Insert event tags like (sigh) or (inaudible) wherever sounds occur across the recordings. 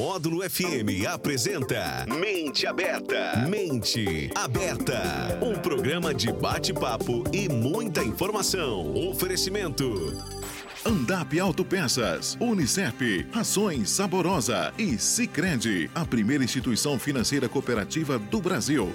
Módulo FM apresenta Mente Aberta. Mente Aberta. Um programa de bate-papo e muita informação. Oferecimento. Andap Autopeças, Unicep, Rações Saborosa e Sicredi, a primeira instituição financeira cooperativa do Brasil.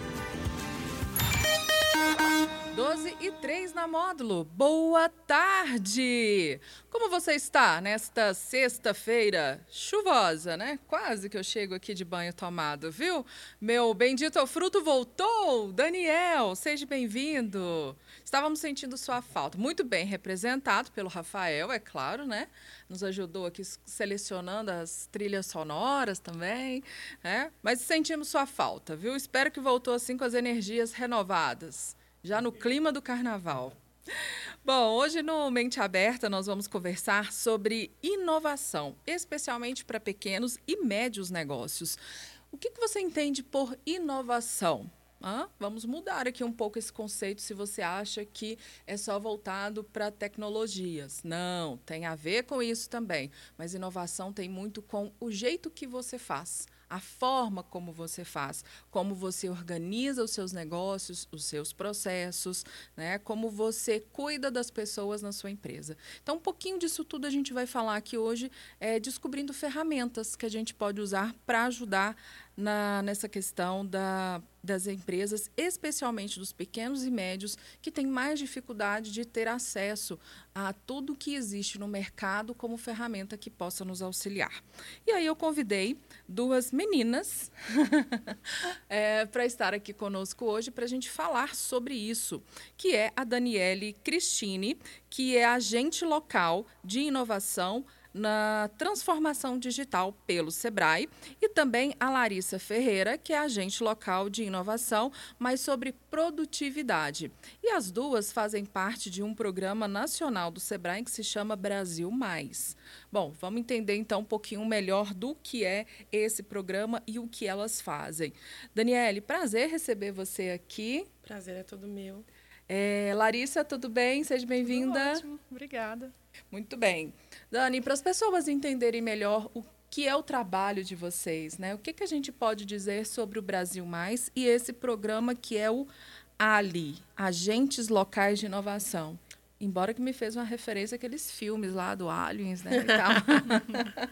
12 3 na módulo. Boa tarde! Como você está nesta sexta-feira chuvosa, né? Quase que eu chego aqui de banho tomado, viu? Meu bendito fruto voltou! Daniel, seja bem-vindo! Estávamos sentindo sua falta. Muito bem representado pelo Rafael, é claro, né? Nos ajudou aqui selecionando as trilhas sonoras também, né? Mas sentimos sua falta, viu? Espero que voltou assim com as energias renovadas já no clima do carnaval. Bom, hoje no Mente Aberta nós vamos conversar sobre inovação, especialmente para pequenos e médios negócios. O que, que você entende por inovação? Vamos mudar aqui um pouco esse conceito se você acha que é só voltado para tecnologias. Não, tem a ver com isso também. Mas inovação tem muito com o jeito que você faz a forma como você faz, como você organiza os seus negócios, os seus processos, né? como você cuida das pessoas na sua empresa. Então, um pouquinho disso tudo a gente vai falar aqui hoje, é, descobrindo ferramentas que a gente pode usar para ajudar na, nessa questão da, das empresas, especialmente dos pequenos e médios, que têm mais dificuldade de ter acesso a tudo que existe no mercado como ferramenta que possa nos auxiliar. E aí eu convidei duas meninas (laughs) é, para estar aqui conosco hoje para a gente falar sobre isso, que é a Daniele Cristine, que é agente local de inovação na transformação digital pelo Sebrae, e também a Larissa Ferreira, que é agente local de inovação, mas sobre produtividade. E as duas fazem parte de um programa nacional do Sebrae que se chama Brasil Mais. Bom, vamos entender então um pouquinho melhor do que é esse programa e o que elas fazem. Daniele, prazer receber você aqui. Prazer é todo meu. É, Larissa, tudo bem? Seja bem-vinda. Ótimo, obrigada. Muito bem. Dani, para as pessoas entenderem melhor o que é o trabalho de vocês, né? O que, que a gente pode dizer sobre o Brasil Mais e esse programa que é o ALI, Agentes Locais de Inovação. Embora que me fez uma referência àqueles filmes lá do Aliens, né? (laughs)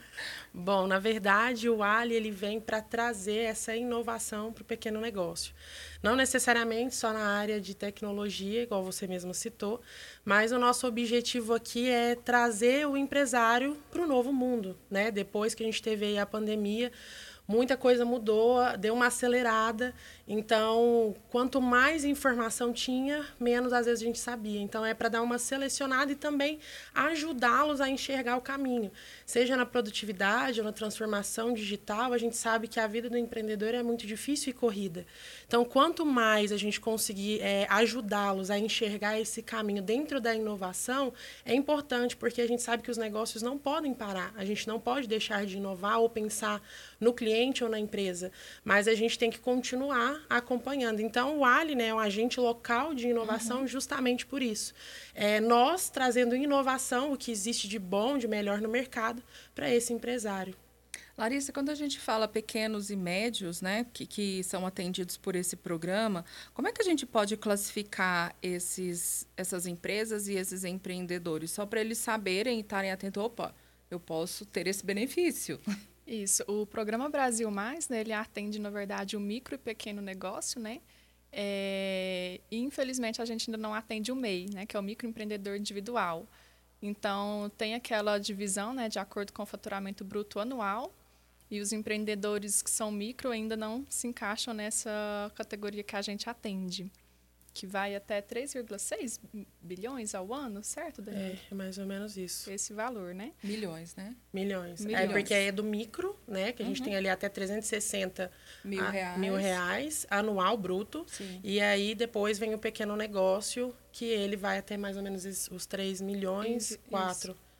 Bom, na verdade, o Ali ele vem para trazer essa inovação para o pequeno negócio. Não necessariamente só na área de tecnologia, igual você mesmo citou, mas o nosso objetivo aqui é trazer o empresário para o novo mundo, né? Depois que a gente teve a pandemia, muita coisa mudou, deu uma acelerada. Então, quanto mais informação tinha, menos às vezes a gente sabia. Então, é para dar uma selecionada e também ajudá-los a enxergar o caminho. Seja na produtividade ou na transformação digital, a gente sabe que a vida do empreendedor é muito difícil e corrida. Então, quanto mais a gente conseguir é, ajudá-los a enxergar esse caminho dentro da inovação, é importante, porque a gente sabe que os negócios não podem parar. A gente não pode deixar de inovar ou pensar no cliente ou na empresa, mas a gente tem que continuar acompanhando. Então, o Ali né, é um agente local de inovação uhum. justamente por isso. É, nós trazendo inovação, o que existe de bom, de melhor no mercado, para esse empresário. Larissa, quando a gente fala pequenos e médios, né, que, que são atendidos por esse programa, como é que a gente pode classificar esses, essas empresas e esses empreendedores? Só para eles saberem e estarem atentos, opa, eu posso ter esse benefício. (laughs) Isso. O programa Brasil Mais, né, ele atende, na verdade, o micro e pequeno negócio, né? É, infelizmente, a gente ainda não atende o MEI, né, que é o microempreendedor individual. Então, tem aquela divisão né, de acordo com o faturamento bruto anual, e os empreendedores que são micro ainda não se encaixam nessa categoria que a gente atende que vai até 3,6 bilhões ao ano, certo, Daniel? É, mais ou menos isso. Esse valor, né? Milhões, né? Milhões. É, Milhões. É porque é do micro, né? Que a gente uhum. tem ali até 360 mil reais. mil reais anual bruto. Sim. E aí depois vem o pequeno negócio, que ele vai até mais ou menos os 3 milhões, 4. Isso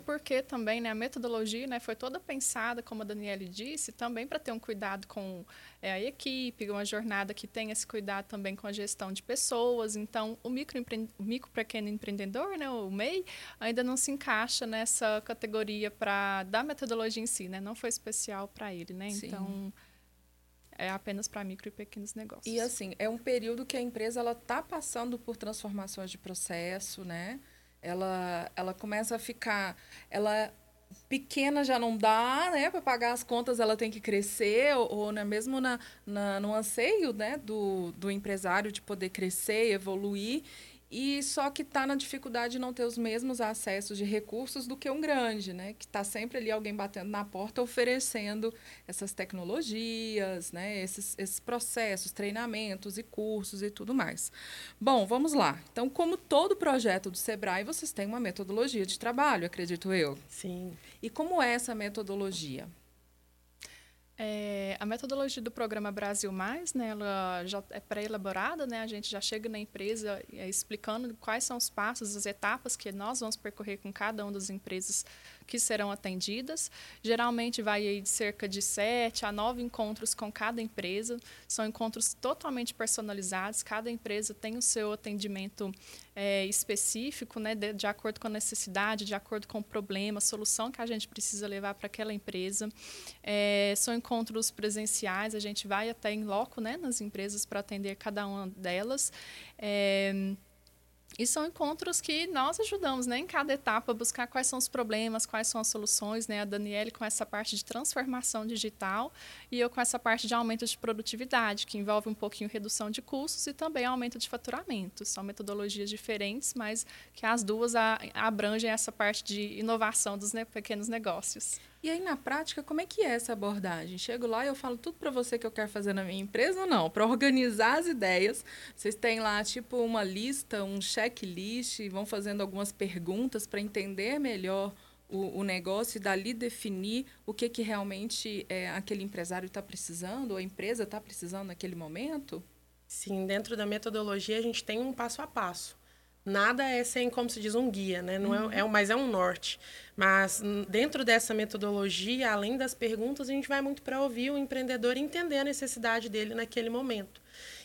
porque também né, a metodologia né, foi toda pensada, como a Daniele disse, também para ter um cuidado com é, a equipe, uma jornada que tenha esse cuidado também com a gestão de pessoas. Então, o micro, o micro pequeno empreendedor, né, o MEI, ainda não se encaixa nessa categoria para da metodologia em si, né? Não foi especial para ele, né? Sim. Então é apenas para micro e pequenos negócios. E assim, é um período que a empresa ela está passando por transformações de processo, né? Ela, ela começa a ficar, ela pequena já não dá, né? Para pagar as contas ela tem que crescer, ou, ou né, mesmo na, na, no anseio né, do, do empresário de poder crescer, evoluir. E só que está na dificuldade de não ter os mesmos acessos de recursos do que um grande, né? Que está sempre ali alguém batendo na porta oferecendo essas tecnologias, né? Esses, esses processos, treinamentos e cursos e tudo mais. Bom, vamos lá. Então, como todo projeto do Sebrae, vocês têm uma metodologia de trabalho, acredito eu. Sim. E como é essa metodologia? É, a metodologia do programa Brasil Mais, né, ela já é pré-elaborada, né, a gente já chega na empresa é, explicando quais são os passos, as etapas que nós vamos percorrer com cada uma das empresas que serão atendidas. Geralmente vai de cerca de sete a nove encontros com cada empresa. São encontros totalmente personalizados. Cada empresa tem o seu atendimento é, específico, né, de, de, acordo com a necessidade, de acordo com o problema, solução que a gente precisa levar para aquela empresa. É, são encontros presenciais. A gente vai até em loco, né, nas empresas para atender cada uma delas. É, e são encontros que nós ajudamos, né, em cada etapa, a buscar quais são os problemas, quais são as soluções, né, a Daniele com essa parte de transformação digital e eu com essa parte de aumento de produtividade, que envolve um pouquinho redução de custos e também aumento de faturamento. São metodologias diferentes, mas que as duas abrangem essa parte de inovação dos pequenos negócios. E aí, na prática, como é que é essa abordagem? Chego lá e eu falo tudo para você que eu quero fazer na minha empresa ou não? Para organizar as ideias, vocês têm lá, tipo, uma lista, um checklist, vão fazendo algumas perguntas para entender melhor o, o, negócio e dali definir o que, que realmente é, aquele empresário está precisando, ou a empresa está precisando naquele momento? Sim, dentro da metodologia a gente tem um passo a passo nada é sem, como se diz, um guia, né? Não uhum. é, é, mas é um norte. Mas dentro dessa metodologia, além das perguntas, a gente vai muito para ouvir o empreendedor e entender a necessidade dele naquele momento.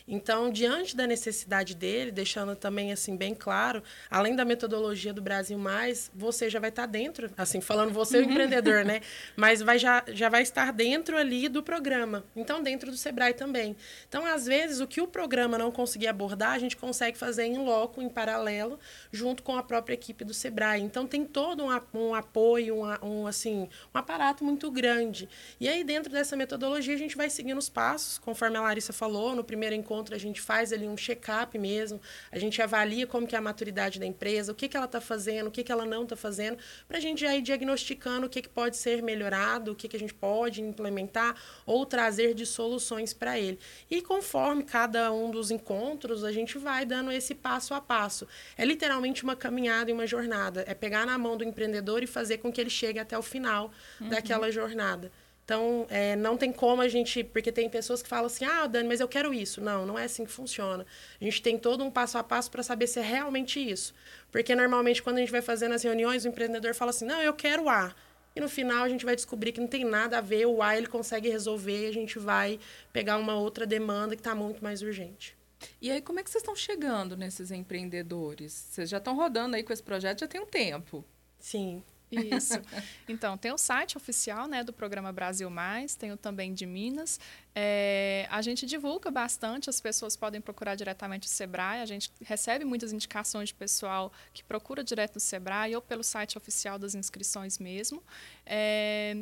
Então, diante da necessidade dele, deixando também assim bem claro, além da metodologia do Brasil Mais, você já vai estar dentro, assim, falando você uhum. o empreendedor, né? (laughs) Mas vai já, já vai estar dentro ali do programa. Então, dentro do Sebrae também. Então, às vezes, o que o programa não conseguir abordar, a gente consegue fazer em loco, em paralelo, junto com a própria equipe do Sebrae. Então, tem todo um, um apoio, um, um, assim, um aparato muito grande. E aí, dentro dessa metodologia, a gente vai seguindo os passos, conforme a Larissa falou, no primeiro encontro encontro, a gente faz ali um check-up mesmo, a gente avalia como que é a maturidade da empresa, o que, que ela está fazendo, o que, que ela não está fazendo, para a gente já ir diagnosticando o que, que pode ser melhorado, o que, que a gente pode implementar ou trazer de soluções para ele. E conforme cada um dos encontros, a gente vai dando esse passo a passo. É literalmente uma caminhada e uma jornada. É pegar na mão do empreendedor e fazer com que ele chegue até o final uhum. daquela jornada. Então, é, não tem como a gente. Porque tem pessoas que falam assim: ah, Dani, mas eu quero isso. Não, não é assim que funciona. A gente tem todo um passo a passo para saber se é realmente isso. Porque normalmente, quando a gente vai fazendo as reuniões, o empreendedor fala assim: não, eu quero A. E no final a gente vai descobrir que não tem nada a ver, o A ele consegue resolver e a gente vai pegar uma outra demanda que está muito mais urgente. E aí, como é que vocês estão chegando nesses empreendedores? Vocês já estão rodando aí com esse projeto já tem um tempo. Sim. Isso. (laughs) Então, tem o site oficial né, do programa Brasil Mais, tem o também de Minas. É, a gente divulga bastante, as pessoas podem procurar diretamente o Sebrae. A gente recebe muitas indicações de pessoal que procura direto no Sebrae ou pelo site oficial das inscrições mesmo. É,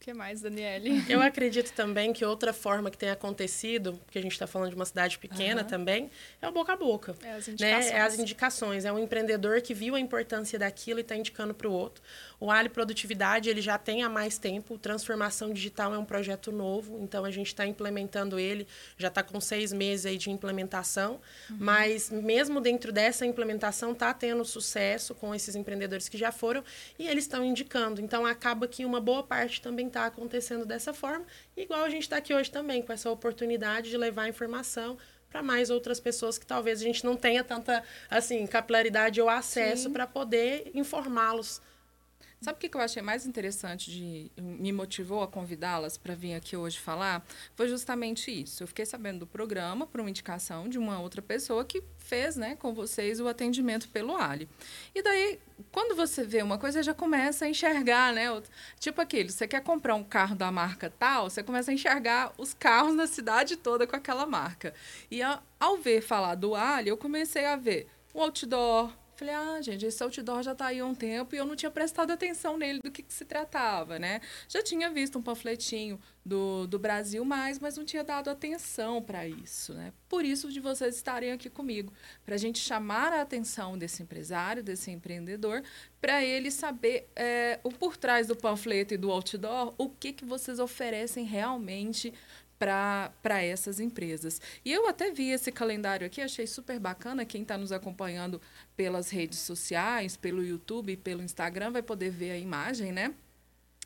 que mais, Daniele? Eu acredito também que outra forma que tem acontecido, porque a gente está falando de uma cidade pequena uhum. também, é o boca a boca. É as indicações. Né? É as indicações. É um empreendedor que viu a importância daquilo e está indicando para o outro. O Ali Produtividade ele já tem há mais tempo. Transformação digital é um projeto novo, então a gente está implementando ele. Já está com seis meses aí de implementação, uhum. mas mesmo dentro dessa implementação está tendo sucesso com esses empreendedores que já foram e eles estão indicando. Então acaba que uma boa parte também está acontecendo dessa forma, igual a gente está aqui hoje também com essa oportunidade de levar informação para mais outras pessoas que talvez a gente não tenha tanta assim capilaridade ou acesso para poder informá-los Sabe o que eu achei mais interessante de me motivou a convidá-las para vir aqui hoje falar? Foi justamente isso. Eu fiquei sabendo do programa por uma indicação de uma outra pessoa que fez, né, com vocês o atendimento pelo Ali. E daí, quando você vê uma coisa, já começa a enxergar, né? Tipo aquele, você quer comprar um carro da marca tal, você começa a enxergar os carros na cidade toda com aquela marca. E ao ver falar do Ali, eu comecei a ver o outdoor, Falei, ah, gente, esse outdoor já está aí há um tempo e eu não tinha prestado atenção nele do que, que, se tratava, né? Já tinha visto um panfletinho do, do Brasil mais, mas não tinha dado atenção para isso, né? Por isso de vocês estarem aqui comigo, para a gente chamar a atenção desse empresário, desse empreendedor, para ele saber é, o por trás do panfleto e do outdoor, o que, que vocês oferecem realmente para essas empresas. E eu até vi esse calendário aqui, achei super bacana. Quem está nos acompanhando pelas redes sociais, pelo YouTube, pelo Instagram, vai poder ver a imagem, né?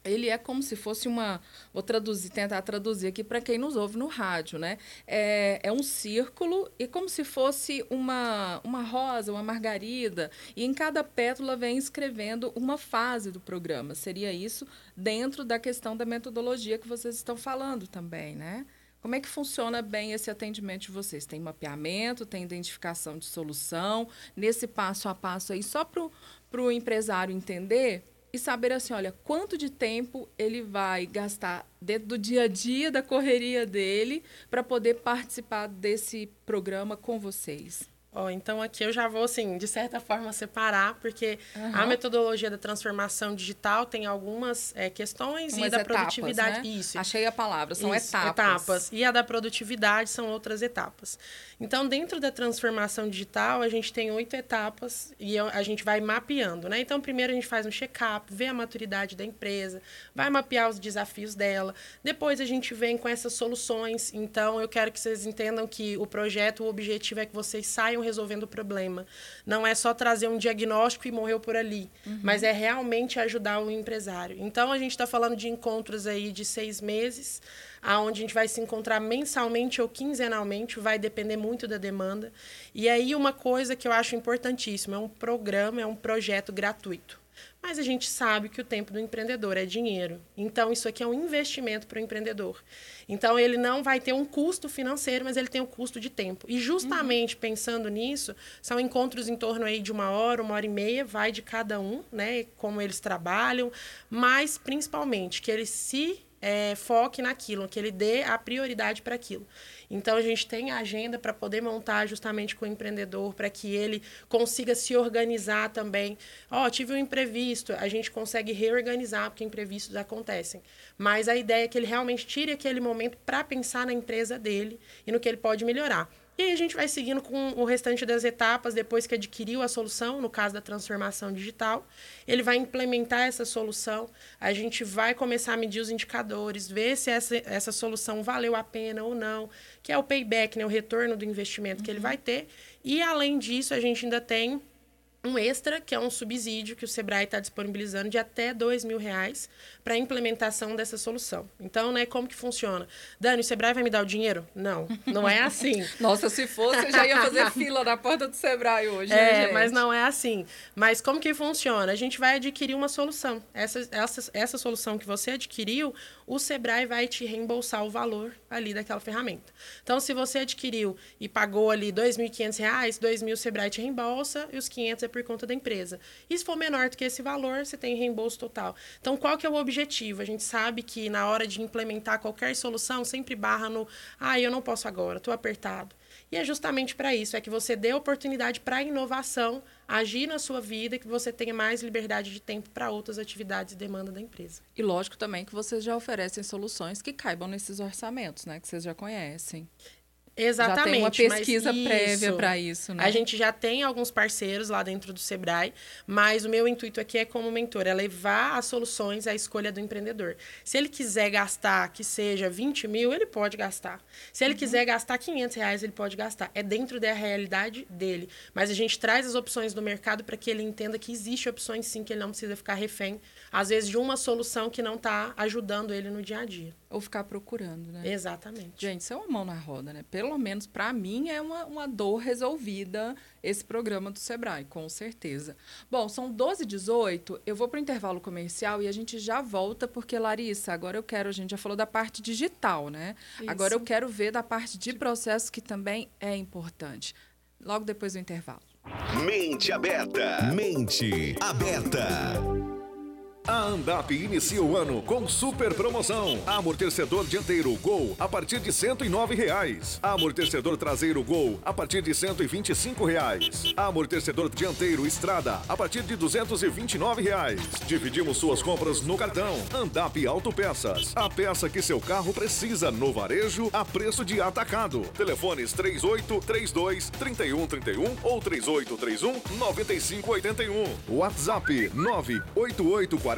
Ele é como se fosse uma. Vou traduzir, tentar traduzir aqui para quem nos ouve no rádio, né? É, é um círculo e como se fosse uma, uma rosa, uma margarida, e em cada pétala vem escrevendo uma fase do programa. Seria isso dentro da questão da metodologia que vocês estão falando também, né? Como é que funciona bem esse atendimento de vocês? Tem mapeamento, tem identificação de solução, nesse passo a passo aí, só para o empresário entender e saber assim, olha, quanto de tempo ele vai gastar dentro do dia a dia da correria dele para poder participar desse programa com vocês. Oh, então aqui eu já vou, assim, de certa forma separar, porque uhum. a metodologia da transformação digital tem algumas é, questões Umas e da etapas, produtividade. Né? Isso. Achei a palavra, são Isso, etapas. etapas. E a da produtividade são outras etapas. Então, dentro da transformação digital, a gente tem oito etapas e a gente vai mapeando, né? Então, primeiro a gente faz um check-up, vê a maturidade da empresa, vai mapear os desafios dela. Depois a gente vem com essas soluções. Então, eu quero que vocês entendam que o projeto, o objetivo é que vocês saiam resolvendo o problema. Não é só trazer um diagnóstico e morreu por ali, uhum. mas é realmente ajudar o empresário. Então, a gente está falando de encontros aí de seis meses aonde a gente vai se encontrar mensalmente ou quinzenalmente, vai depender muito da demanda. E aí uma coisa que eu acho importantíssima, é um programa, é um projeto gratuito. Mas a gente sabe que o tempo do empreendedor é dinheiro. Então, isso aqui é um investimento para o empreendedor. Então, ele não vai ter um custo financeiro, mas ele tem um custo de tempo. E justamente uhum. pensando nisso, são encontros em torno aí de uma hora, uma hora e meia, vai de cada um, né? Como eles trabalham, mas principalmente que eles se é, foque naquilo, que ele dê a prioridade para aquilo. Então a gente tem a agenda para poder montar justamente com o empreendedor, para que ele consiga se organizar também. Ó, oh, tive um imprevisto, a gente consegue reorganizar, porque imprevistos acontecem. Mas a ideia é que ele realmente tire aquele momento para pensar na empresa dele e no que ele pode melhorar. E aí a gente vai seguindo com o restante das etapas, depois que adquiriu a solução, no caso da transformação digital, ele vai implementar essa solução, a gente vai começar a medir os indicadores, ver se essa, essa solução valeu a pena ou não, que é o payback, né, o retorno do investimento uhum. que ele uhum. vai ter. E além disso, a gente ainda tem um extra, que é um subsídio que o Sebrae está disponibilizando de até dois mil reais para a implementação dessa solução. Então, né, como que funciona? Dani, o Sebrae vai me dar o dinheiro? Não, não é assim. (laughs) Nossa, se fosse, eu já ia fazer (laughs) fila na porta do Sebrae hoje, né, É, mas não é assim. Mas como que funciona? A gente vai adquirir uma solução. Essa, essa, essa solução que você adquiriu, o Sebrae vai te reembolsar o valor ali daquela ferramenta. Então, se você adquiriu e pagou ali R$ 2.500, R$ 2.000 o Sebrae te reembolsa e os 500 é por conta da empresa. E se for menor do que esse valor, você tem reembolso total. Então, qual que é o objetivo? A gente sabe que na hora de implementar qualquer solução, sempre barra no, ah, eu não posso agora, estou apertado. E é justamente para isso, é que você dê oportunidade para a inovação agir na sua vida que você tenha mais liberdade de tempo para outras atividades e demanda da empresa. E lógico também que vocês já oferecem soluções que caibam nesses orçamentos, né? Que vocês já conhecem. Exatamente. Já tem uma pesquisa prévia para isso, né? A gente já tem alguns parceiros lá dentro do Sebrae, mas o meu intuito aqui é como mentor, é levar as soluções à escolha do empreendedor. Se ele quiser gastar que seja 20 mil, ele pode gastar. Se ele uhum. quiser gastar 500 reais, ele pode gastar. É dentro da realidade dele. Mas a gente traz as opções do mercado para que ele entenda que existe opções sim, que ele não precisa ficar refém, às vezes, de uma solução que não está ajudando ele no dia a dia. Ou ficar procurando, né? Exatamente. Gente, isso é uma mão na roda, né? Pelo menos para mim, é uma, uma dor resolvida esse programa do Sebrae, com certeza. Bom, são 12 h 18 eu vou para o intervalo comercial e a gente já volta, porque, Larissa, agora eu quero, a gente já falou da parte digital, né? Isso. Agora eu quero ver da parte de processo, que também é importante. Logo depois do intervalo. Mente aberta. Mente aberta. A Andap inicia o ano com super promoção. Amortecedor dianteiro Gol a partir de 109 reais. Amortecedor traseiro Gol a partir de 125 reais. Amortecedor dianteiro Estrada a partir de 229 reais. Dividimos suas compras no cartão. Andap Autopeças. A peça que seu carro precisa no varejo a preço de atacado. Telefones 3832 3131 ou 3831 9581. WhatsApp 98840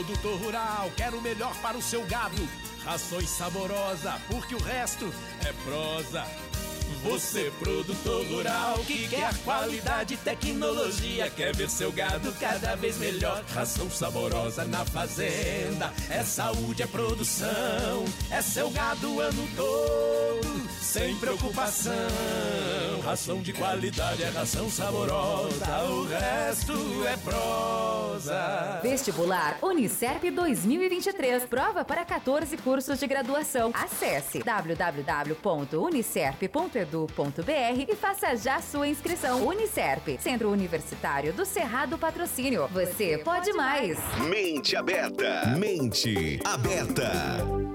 Produtor rural, quero o melhor para o seu gado. Rações saborosa, porque o resto é prosa. Você, produtor rural, que quer qualidade e tecnologia, quer ver seu gado cada vez melhor. Ração saborosa na fazenda, é saúde, é produção, é seu gado o ano todo, sem preocupação. Ração de qualidade é ração saborosa, o resto é prosa. Vestibular Unicerp 2023, prova para 14 cursos de graduação. Acesse www.unicerp.edu edu.br e faça já sua inscrição. Unicerp, Centro Universitário do Cerrado Patrocínio. Você pode mais. Mente aberta. Mente aberta.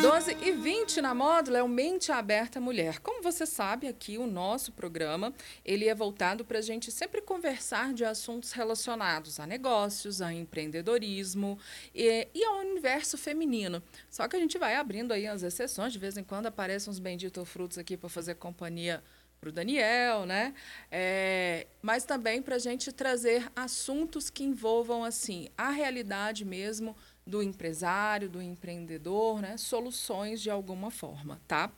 12 e 20 na módula é o Mente Aberta Mulher. Como você sabe, aqui o nosso programa ele é voltado para a gente sempre conversar de assuntos relacionados a negócios, a empreendedorismo e, e, ao universo feminino. Só que a gente vai abrindo aí as exceções, de vez em quando aparecem uns benditos frutos aqui para fazer companhia para o Daniel, né? É, mas também para a gente trazer assuntos que envolvam assim a realidade mesmo do empresário, do empreendedor, né? soluções de alguma forma, tá?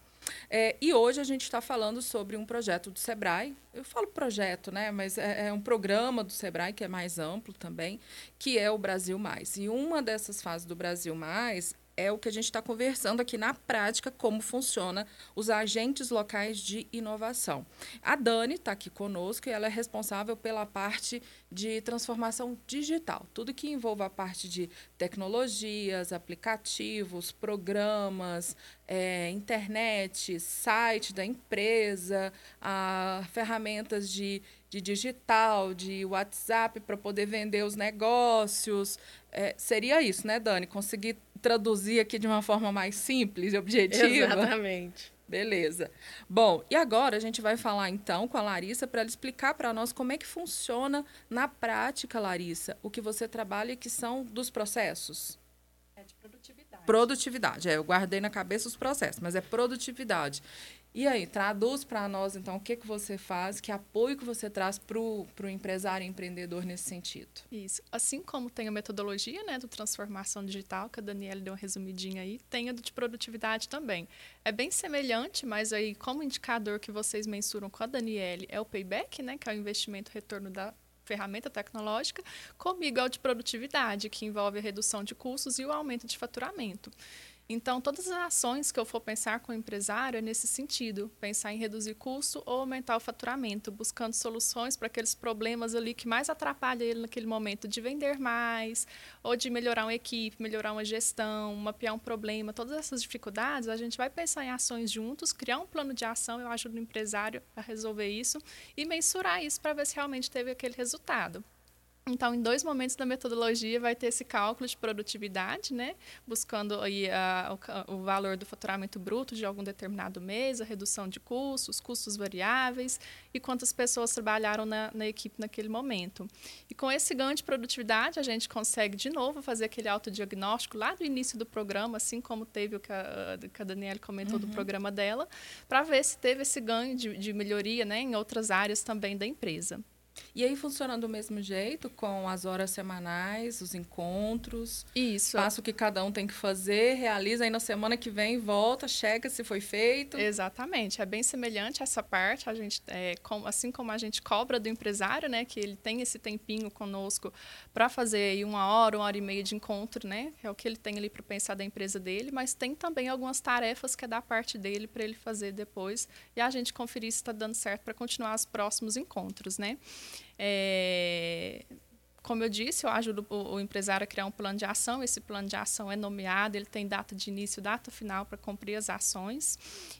É, e hoje a gente está falando sobre um projeto do Sebrae. Eu falo projeto, né? Mas é, é, um programa do Sebrae que é mais amplo também, que é o Brasil Mais. E uma dessas fases do Brasil Mais é o que a gente está conversando aqui na prática, como funciona os agentes locais de inovação. A Dani está aqui conosco e ela é responsável pela parte de transformação digital, tudo que envolve a parte de tecnologias, aplicativos, programas, é, internet, site da empresa, a, ferramentas de, de digital, de WhatsApp para poder vender os negócios. É, seria isso, né, Dani? Conseguir traduzir aqui de uma forma mais simples e objetiva. Exatamente. Beleza. Bom, e agora a gente vai falar então com a Larissa para ela explicar para nós como é que funciona na prática, Larissa, o que você trabalha que são dos processos. É de produtividade. Produtividade, é, eu guardei na cabeça os processos, mas é produtividade. E aí, traduz para nós, então, o que, que você faz, que apoio que você traz para o empresário e empreendedor nesse sentido. Isso. Assim como tem a metodologia né, do transformação digital, que a Daniela deu uma resumidinha aí, tem a de produtividade também. É bem semelhante, mas aí, como indicador que vocês mensuram com a Daniela é o payback, né, que é o investimento retorno da ferramenta tecnológica, comigo é o de produtividade, que envolve a redução de custos e o aumento de faturamento. Então, todas as ações que eu for pensar com o empresário é nesse sentido, pensar em reduzir custo ou aumentar o faturamento, buscando soluções para aqueles problemas ali que mais atrapalham ele naquele momento de vender mais, ou de melhorar uma equipe, melhorar uma gestão, mapear um problema, todas essas dificuldades, a gente vai pensar em ações juntos, criar um plano de ação, eu ajudo o empresário a resolver isso e mensurar isso para ver se realmente teve aquele resultado. Então, em dois momentos da metodologia vai ter esse cálculo de produtividade, né? buscando aí a, o, o, valor do faturamento bruto de algum determinado mês, a redução de custos, custos variáveis e quantas pessoas trabalharam na, na, equipe naquele momento. E com esse ganho de produtividade, a gente consegue de novo fazer aquele autodiagnóstico lá do início do programa, assim como teve o que a, que a Daniela comentou uhum. do programa dela, para ver se teve esse ganho de, de melhoria né, em outras áreas também da empresa. E aí funciona do mesmo jeito, com as horas semanais, os encontros. Isso. Passa o que cada um tem que fazer, realiza, aí na semana que vem volta, checa se foi feito. Exatamente. É bem semelhante essa parte. A gente, é, com, assim como a gente cobra do empresário, né, que ele tem esse tempinho conosco para fazer aí uma hora, uma hora e meia de encontro, né? É o que ele tem ali para pensar da empresa dele, mas tem também algumas tarefas que é da parte dele para ele fazer depois e a gente conferir se está dando certo para continuar os próximos encontros, né? É, como eu disse, eu ajudo o, o, empresário a criar um plano de ação. Esse plano de ação é nomeado, ele tem data de início, data final para cumprir as ações.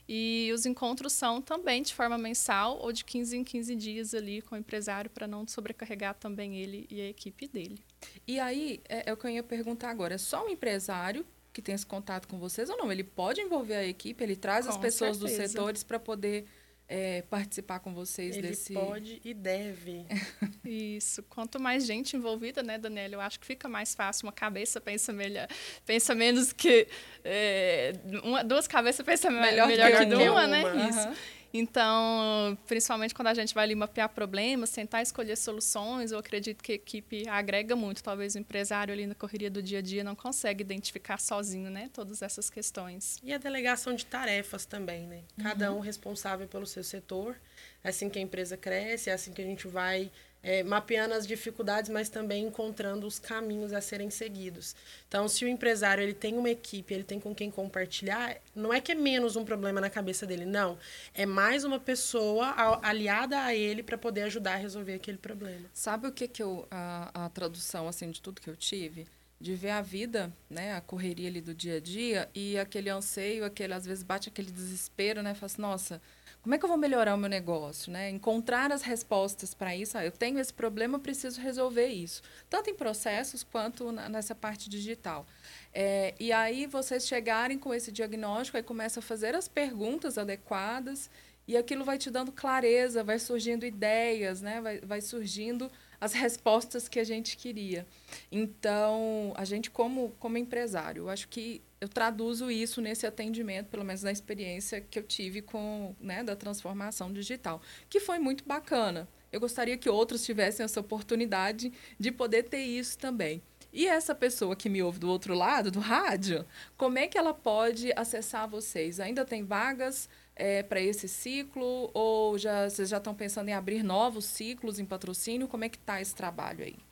E os encontros são também de forma mensal ou de 15 em 15 dias ali com o empresário para não sobrecarregar também ele e a equipe dele. E aí, é, é o que eu ia perguntar agora. É só o empresário que tem esse contato com vocês ou não? Ele pode envolver a equipe, ele traz com as pessoas certeza. dos setores para poder é, participar com vocês Ele desse. pode e deve. (laughs) Isso. Quanto mais gente envolvida, né, Daniela? Eu acho que fica mais fácil. Uma cabeça pensa melhor, pensa menos que é, uma, duas cabeças pensam melhor, melhor que, que uma, uma, né? Uhum. Isso. Então, principalmente quando a gente vai ali mapear problemas, tentar escolher soluções, eu acredito que a equipe agrega muito. Talvez o empresário ali na correria do dia a dia não consegue identificar sozinho, né, todas essas questões. E a delegação de tarefas também, né? Cada uhum. um responsável pelo seu setor. É assim que a empresa cresce, é assim que a gente vai é, mapeando as dificuldades, mas também encontrando os caminhos a serem seguidos. Então, se o empresário ele tem uma equipe, ele tem com quem compartilhar, não é que é menos um problema na cabeça dele, não. É mais uma pessoa aliada a ele para poder ajudar a resolver aquele problema. Sabe o que que eu a, a tradução assim de tudo que eu tive? de ver a vida, né, a correria ali do dia a dia e aquele anseio, aquele às vezes bate aquele desespero, né, fala assim, nossa, como é que eu vou melhorar o meu negócio, né? Encontrar as respostas para isso. Ah, eu tenho esse problema, eu preciso resolver isso. Tanto em processos quanto na, nessa parte digital. É, e aí vocês chegarem com esse diagnóstico, aí começa a fazer as perguntas adequadas e aquilo vai te dando clareza, vai surgindo ideias, né? Vai, vai surgindo as respostas que a gente queria. Então, a gente como como empresário, eu acho que eu traduzo isso nesse atendimento, pelo menos na experiência que eu tive com, né, da transformação digital, que foi muito bacana. Eu gostaria que outros tivessem essa oportunidade de poder ter isso também. E essa pessoa que me ouve do outro lado, do rádio, como é que ela pode acessar vocês? Ainda tem vagas é, para esse ciclo? Ou já, vocês já estão pensando em abrir novos ciclos em patrocínio? Como é que está esse trabalho aí?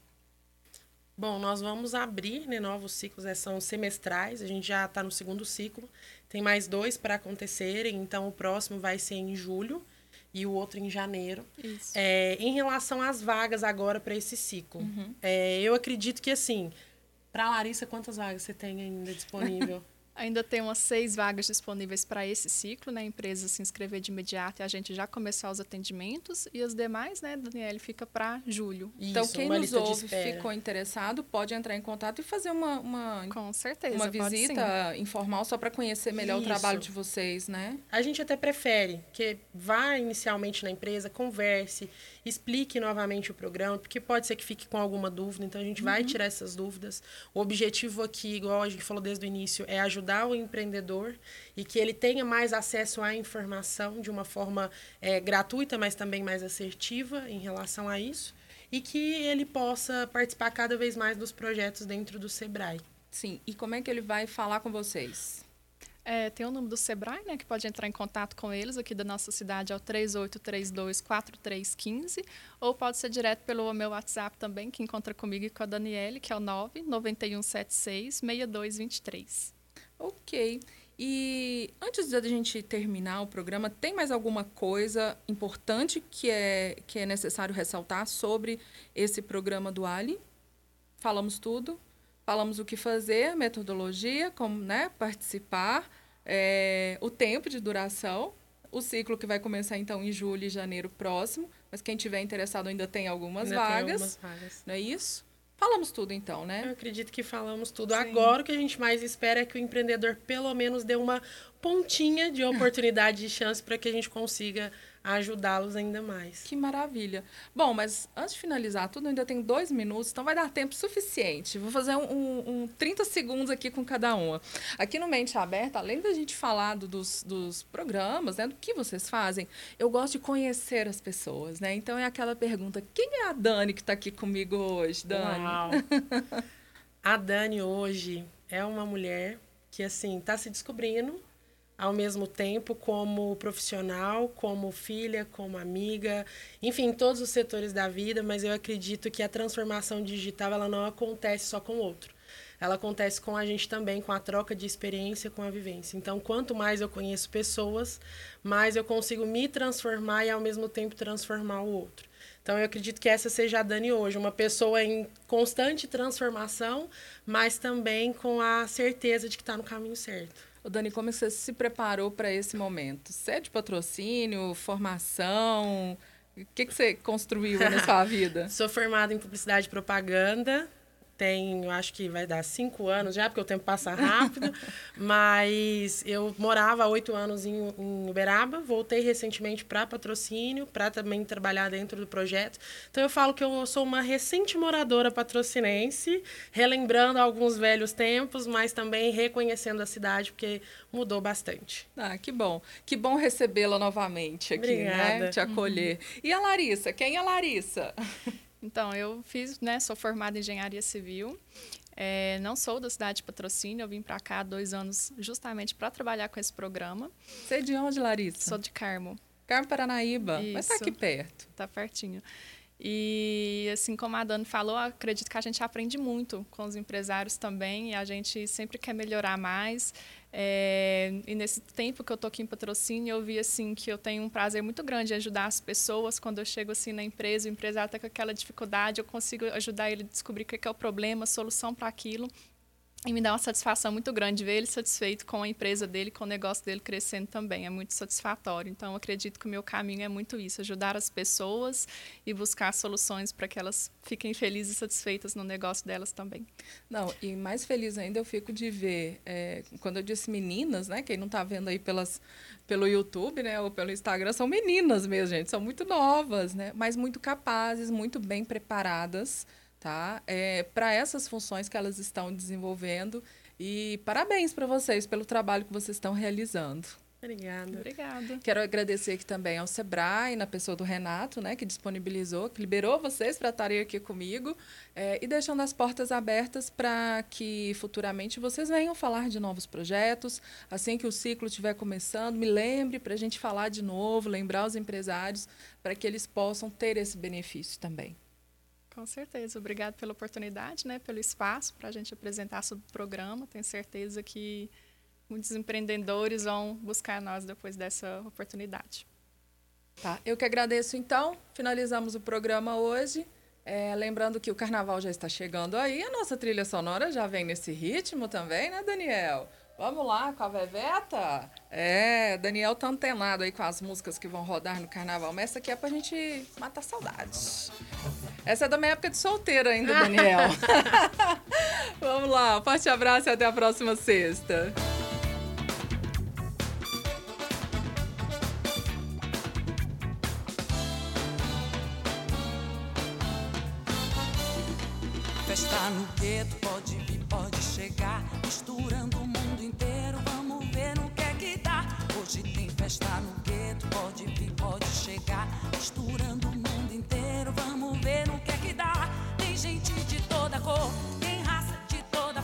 Bom, nós vamos abrir né, novos ciclos, né, são semestrais, a gente já está no segundo ciclo, tem mais dois para acontecerem, então o próximo vai ser em julho e o outro em janeiro. É, em relação às vagas agora para esse ciclo, uhum. é, eu acredito que assim, para Larissa, quantas vagas você tem ainda disponível? (laughs) Ainda tem umas seis vagas disponíveis para esse ciclo, né? A empresa se inscrever de imediato e a gente já começar os atendimentos. E as demais, né, Daniele, fica para julho. Isso, então, quem nos ouve ficou interessado, pode entrar em contato e fazer uma, uma, Com certeza, uma visita informal só para conhecer melhor Isso. o trabalho de vocês, né? A gente até prefere que vá inicialmente na empresa, converse, explique novamente o programa, porque pode ser que fique com alguma dúvida, então a gente uhum. vai tirar essas dúvidas. O objetivo aqui, igual a gente falou desde o início, é ajudar o empreendedor e que ele tenha mais acesso à informação de uma forma é, gratuita, mas também mais assertiva em relação a isso, e que ele possa participar cada vez mais dos projetos dentro do Sebrae. Sim, e como é que ele vai falar com vocês? É, tem o número do Sebrae, né, que pode entrar em contato com eles aqui da nossa cidade, é o 3832-4315, ou pode ser direto pelo meu WhatsApp também, que encontra comigo e com a Daniele, que é o 99176-6223. Ok. E antes da gente terminar o programa, tem mais alguma coisa importante que é, que é necessário ressaltar sobre esse programa do Ali? Falamos tudo? Falamos o que fazer, metodologia, como né, participar, é, o tempo de duração. O ciclo que vai começar então em julho e janeiro próximo, mas quem tiver interessado ainda tem algumas Ainda tem vagas. algumas vagas. Não é isso? Falamos tudo então, né? Eu acredito que falamos tudo. Sim. Agora o que a gente mais espera é que o empreendedor pelo menos dê uma pontinha de oportunidade de chance para que a gente consiga ajudá-los ainda mais. Que maravilha. Bom, mas antes de finalizar tudo, ainda tem dois minutos, então vai dar tempo suficiente. Vou fazer um, um, um 30 segundos aqui com cada uma. Aqui no Mente Aberta, além da gente falar do- dos, dos programas, né, do que vocês fazem, eu gosto de conhecer as pessoas, né? Então é aquela pergunta: quem é a Dani que está aqui comigo hoje, Dani? Uau. (laughs) A Dani hoje é uma mulher que assim está se descobrindo ao mesmo tempo como profissional, como filha, como amiga, enfim, em todos os setores da vida, mas eu acredito que a transformação digital ela não acontece só com o outro. Ela acontece com a gente também, com a troca de experiência, com a vivência. Então, quanto mais eu conheço pessoas, mais eu consigo me transformar e ao mesmo tempo transformar o outro. Então, eu acredito que essa seja a Dani hoje, uma pessoa em constante transformação, mas também com a certeza de que está no caminho certo. Ô, Dani, como você se preparou para esse momento? Você é de patrocínio, formação? O que, que você construiu na sua (laughs) vida? Sou formada em publicidade e propaganda. Tenho, acho que vai dar cinco anos já, porque o tempo passa rápido. (laughs) mas eu morava há oito anos em, em Uberaba. Voltei recentemente para patrocínio, para também trabalhar dentro do projeto. Então eu falo que eu sou uma recente moradora patrocinense, relembrando alguns velhos tempos, mas também reconhecendo a cidade, porque mudou bastante. Ah, que bom. Que bom recebê-la novamente aqui, né? Obrigada. Te acolher. E a Larissa? Quem é a Larissa? (laughs) Então, eu fiz, né, sou formada em engenharia civil. É, não sou da cidade de patrocínio, eu vim para cá há dois anos justamente para trabalhar com esse programa. Você é de onde, Larissa? Sou de Carmo. Carmo Paranaíba, mas tá Isso. aqui perto. Tá pertinho. E assim como a Dani falou, acredito que a gente aprende muito com os empresários também e a gente sempre quer melhorar mais. É, e nesse tempo que eu tô aqui em patrocínio, eu vi assim que eu tenho um prazer muito grande em ajudar as pessoas. Quando eu chego assim na empresa, o empresário está com aquela dificuldade, eu consigo ajudar ele a descobrir o que que é o problema, a solução para aquilo. E me dá uma satisfação muito grande ver ele satisfeito com a empresa dele, com o negócio dele crescendo também. É muito satisfatório. Então, acredito que o meu caminho é muito isso: ajudar as pessoas e buscar soluções para que elas fiquem felizes e satisfeitas no negócio delas também. Não, e mais feliz ainda eu fico de ver, é, quando eu disse meninas, né? Quem não está vendo aí pelas, pelo YouTube, né? Ou pelo Instagram, são meninas mesmo, gente. São muito novas, né? Mas muito capazes, muito bem preparadas, tá? É, para essas funções que elas estão desenvolvendo. E parabéns para vocês pelo trabalho que vocês estão realizando. Obrigada. Obrigada. Quero agradecer aqui também ao Sebrae, na pessoa do Renato, né, que disponibilizou, que liberou vocês para estarem aqui comigo é, e deixando as portas abertas para que futuramente vocês venham falar de novos projetos. Assim que o ciclo estiver começando, me lembre para a gente falar de novo, lembrar os empresários para que eles possam ter esse benefício também. Com certeza. Obrigada pela oportunidade, né, pelo espaço para a gente apresentar sobre o programa. Tenho certeza que muitos empreendedores vão buscar nós depois dessa oportunidade. Tá, eu que agradeço então. Finalizamos o programa hoje. É, lembrando que o carnaval já está chegando aí, a nossa trilha sonora já vem nesse ritmo também, né, Daniel? Vamos lá com a Veveta? É, Daniel tá antenado aí com as músicas que vão rodar no carnaval, mas essa aqui é pra gente matar saudades. Essa é da minha época de solteira ainda, (laughs) Daniel. (laughs) Vamos lá, forte abraço e até a próxima sexta. Festa no gueto, pode vir, pode chegar. Misturando o mundo inteiro, vamos ver no que é que dá. Hoje tem festa no gueto, pode vir, pode chegar.